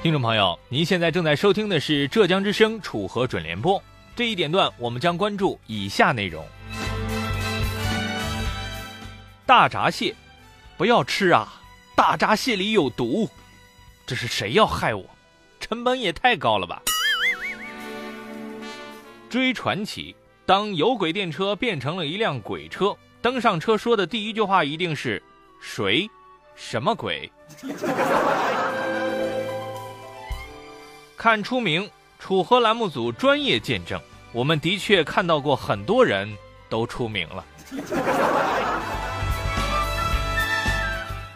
听众朋友，您现在正在收听的是浙江之声楚河准联播。这一点段，我们将关注以下内容：大闸蟹，不要吃啊！大闸蟹里有毒，这是谁要害我？成本也太高了吧！追传奇，当有轨电车变成了一辆鬼车，登上车说的第一句话一定是：谁？什么鬼？看出名，楚河栏目组专业见证，我们的确看到过很多人都出名了。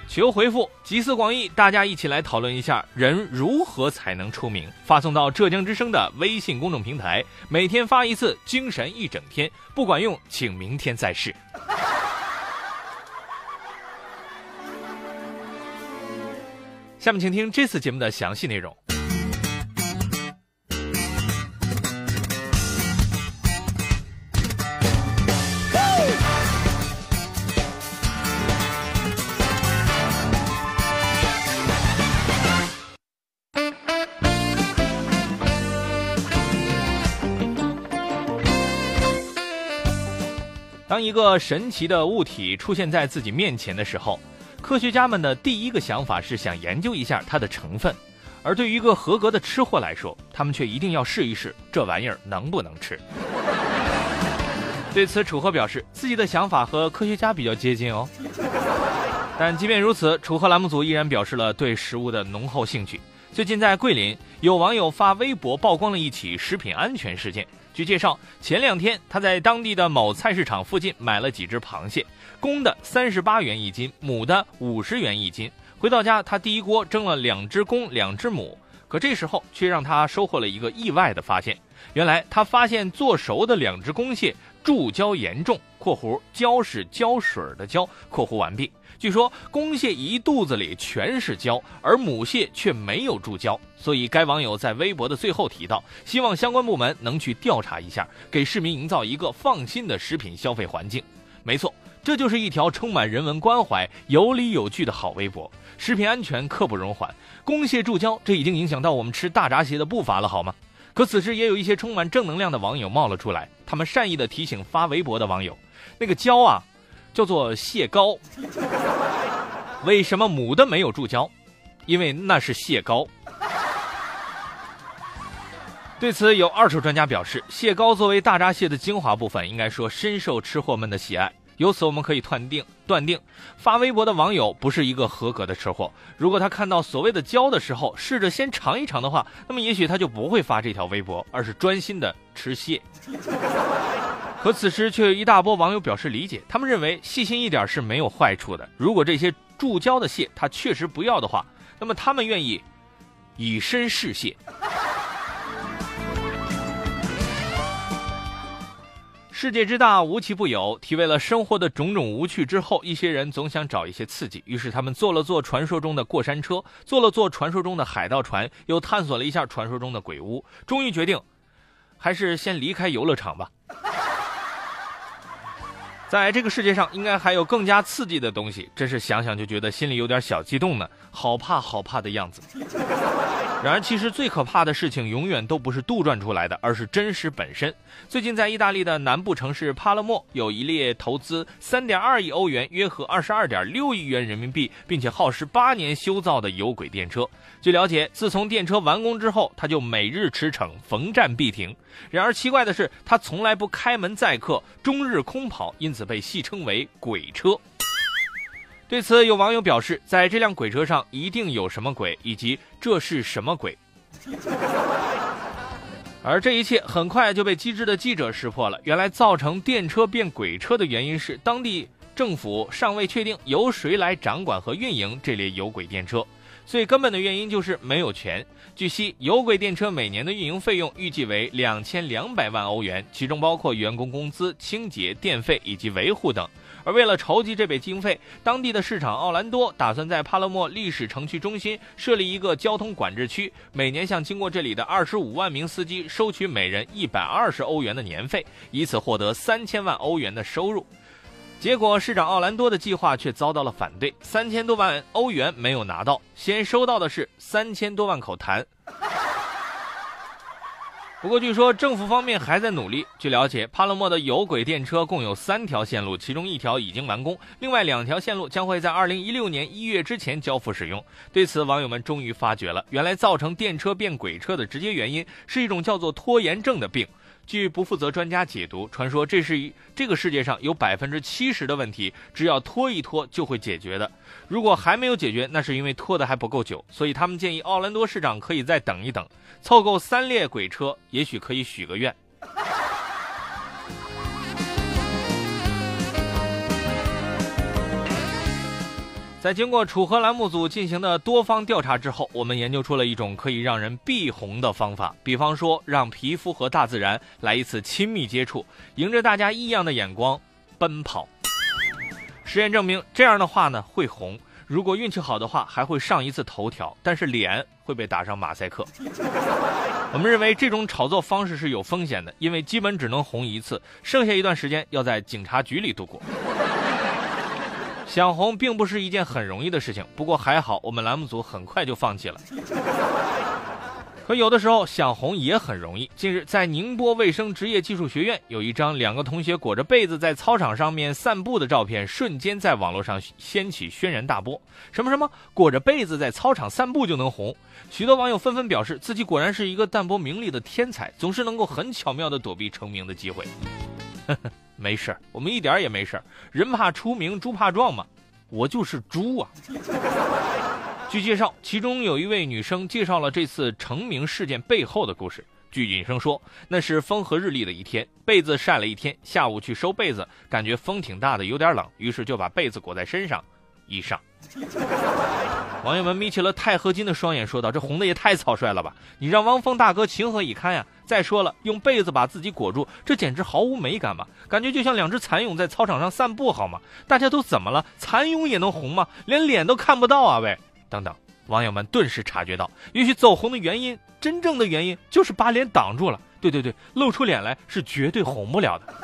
求回复，集思广益，大家一起来讨论一下人如何才能出名。发送到浙江之声的微信公众平台，每天发一次，精神一整天。不管用，请明天再试。下面请听这次节目的详细内容。当一个神奇的物体出现在自己面前的时候，科学家们的第一个想法是想研究一下它的成分，而对于一个合格的吃货来说，他们却一定要试一试这玩意儿能不能吃。对此，楚河表示自己的想法和科学家比较接近哦。但即便如此，楚河栏目组依然表示了对食物的浓厚兴趣。最近在桂林，有网友发微博曝光了一起食品安全事件。据介绍，前两天他在当地的某菜市场附近买了几只螃蟹，公的三十八元一斤，母的五十元一斤。回到家，他第一锅蒸了两只公，两只母。可这时候却让他收获了一个意外的发现：原来他发现做熟的两只公蟹注胶严重（括弧胶是胶水的胶）。括弧完毕。据说公蟹一肚子里全是胶，而母蟹却没有注胶，所以该网友在微博的最后提到，希望相关部门能去调查一下，给市民营造一个放心的食品消费环境。没错，这就是一条充满人文关怀、有理有据的好微博。食品安全刻不容缓，公蟹注胶，这已经影响到我们吃大闸蟹的步伐了，好吗？可此时也有一些充满正能量的网友冒了出来，他们善意的提醒发微博的网友，那个胶啊。叫做蟹膏，为什么母的没有注胶？因为那是蟹膏。对此，有二手专家表示，蟹膏作为大闸蟹的精华部分，应该说深受吃货们的喜爱。由此，我们可以断定，断定发微博的网友不是一个合格的吃货。如果他看到所谓的胶的时候，试着先尝一尝的话，那么也许他就不会发这条微博，而是专心的吃蟹。可此时却有一大波网友表示理解，他们认为细心一点是没有坏处的。如果这些注胶的蟹他确实不要的话，那么他们愿意以身试蟹。世界之大，无奇不有。体味了生活的种种无趣之后，一些人总想找一些刺激，于是他们坐了坐传说中的过山车，坐了坐传说中的海盗船，又探索了一下传说中的鬼屋，终于决定，还是先离开游乐场吧。在这个世界上，应该还有更加刺激的东西，真是想想就觉得心里有点小激动呢，好怕好怕的样子。然而，其实最可怕的事情永远都不是杜撰出来的，而是真实本身。最近，在意大利的南部城市帕勒莫，有一列投资三点二亿欧元（约合二十二点六亿元人民币），并且耗时八年修造的有轨电车。据了解，自从电车完工之后，它就每日驰骋，逢站必停。然而，奇怪的是，它从来不开门载客，终日空跑，因此被戏称为“鬼车”。对此，有网友表示，在这辆鬼车上一定有什么鬼，以及这是什么鬼。而这一切很快就被机智的记者识破了。原来，造成电车变鬼车的原因是当地政府尚未确定由谁来掌管和运营这列有轨电车。最根本的原因就是没有钱。据悉，有轨电车每年的运营费用预计为两千两百万欧元，其中包括员工工资、清洁、电费以及维护等。而为了筹集这笔经费，当地的市长奥兰多打算在帕勒莫历史城区中心设立一个交通管制区，每年向经过这里的二十五万名司机收取每人一百二十欧元的年费，以此获得三千万欧元的收入。结果市长奥兰多的计划却遭到了反对，三千多万欧元没有拿到，先收到的是三千多万口痰。不过，据说政府方面还在努力。据了解，帕洛莫的有轨电车共有三条线路，其中一条已经完工，另外两条线路将会在二零一六年一月之前交付使用。对此，网友们终于发觉了，原来造成电车变轨车的直接原因是一种叫做拖延症的病。据不负责专家解读，传说这是一这个世界上有百分之七十的问题，只要拖一拖就会解决的。如果还没有解决，那是因为拖的还不够久。所以他们建议奥兰多市长可以再等一等，凑够三列鬼车，也许可以许个愿。在经过楚河栏目组进行的多方调查之后，我们研究出了一种可以让人避红的方法。比方说，让皮肤和大自然来一次亲密接触，迎着大家异样的眼光奔跑。实验证明，这样的话呢会红。如果运气好的话，还会上一次头条，但是脸会被打上马赛克。我们认为这种炒作方式是有风险的，因为基本只能红一次，剩下一段时间要在警察局里度过。想红并不是一件很容易的事情，不过还好，我们栏目组很快就放弃了。可有的时候想红也很容易。近日，在宁波卫生职业技术学院，有一张两个同学裹着被子在操场上面散步的照片，瞬间在网络上掀起轩然大波。什么什么裹着被子在操场散步就能红？许多网友纷纷表示，自己果然是一个淡泊名利的天才，总是能够很巧妙地躲避成名的机会。没事儿，我们一点也没事儿。人怕出名，猪怕壮嘛。我就是猪啊！据介绍，其中有一位女生介绍了这次成名事件背后的故事。据女生说，那是风和日丽的一天，被子晒了一天，下午去收被子，感觉风挺大的，有点冷，于是就把被子裹在身上，一上。网友们眯起了钛合金的双眼，说道：“这红的也太草率了吧！你让汪峰大哥情何以堪呀？再说了，用被子把自己裹住，这简直毫无美感嘛！感觉就像两只蚕蛹在操场上散步，好吗？大家都怎么了？蚕蛹也能红吗？连脸都看不到啊！喂，等等！网友们顿时察觉到，也许走红的原因，真正的原因就是把脸挡住了。对对对，露出脸来是绝对红不了的。”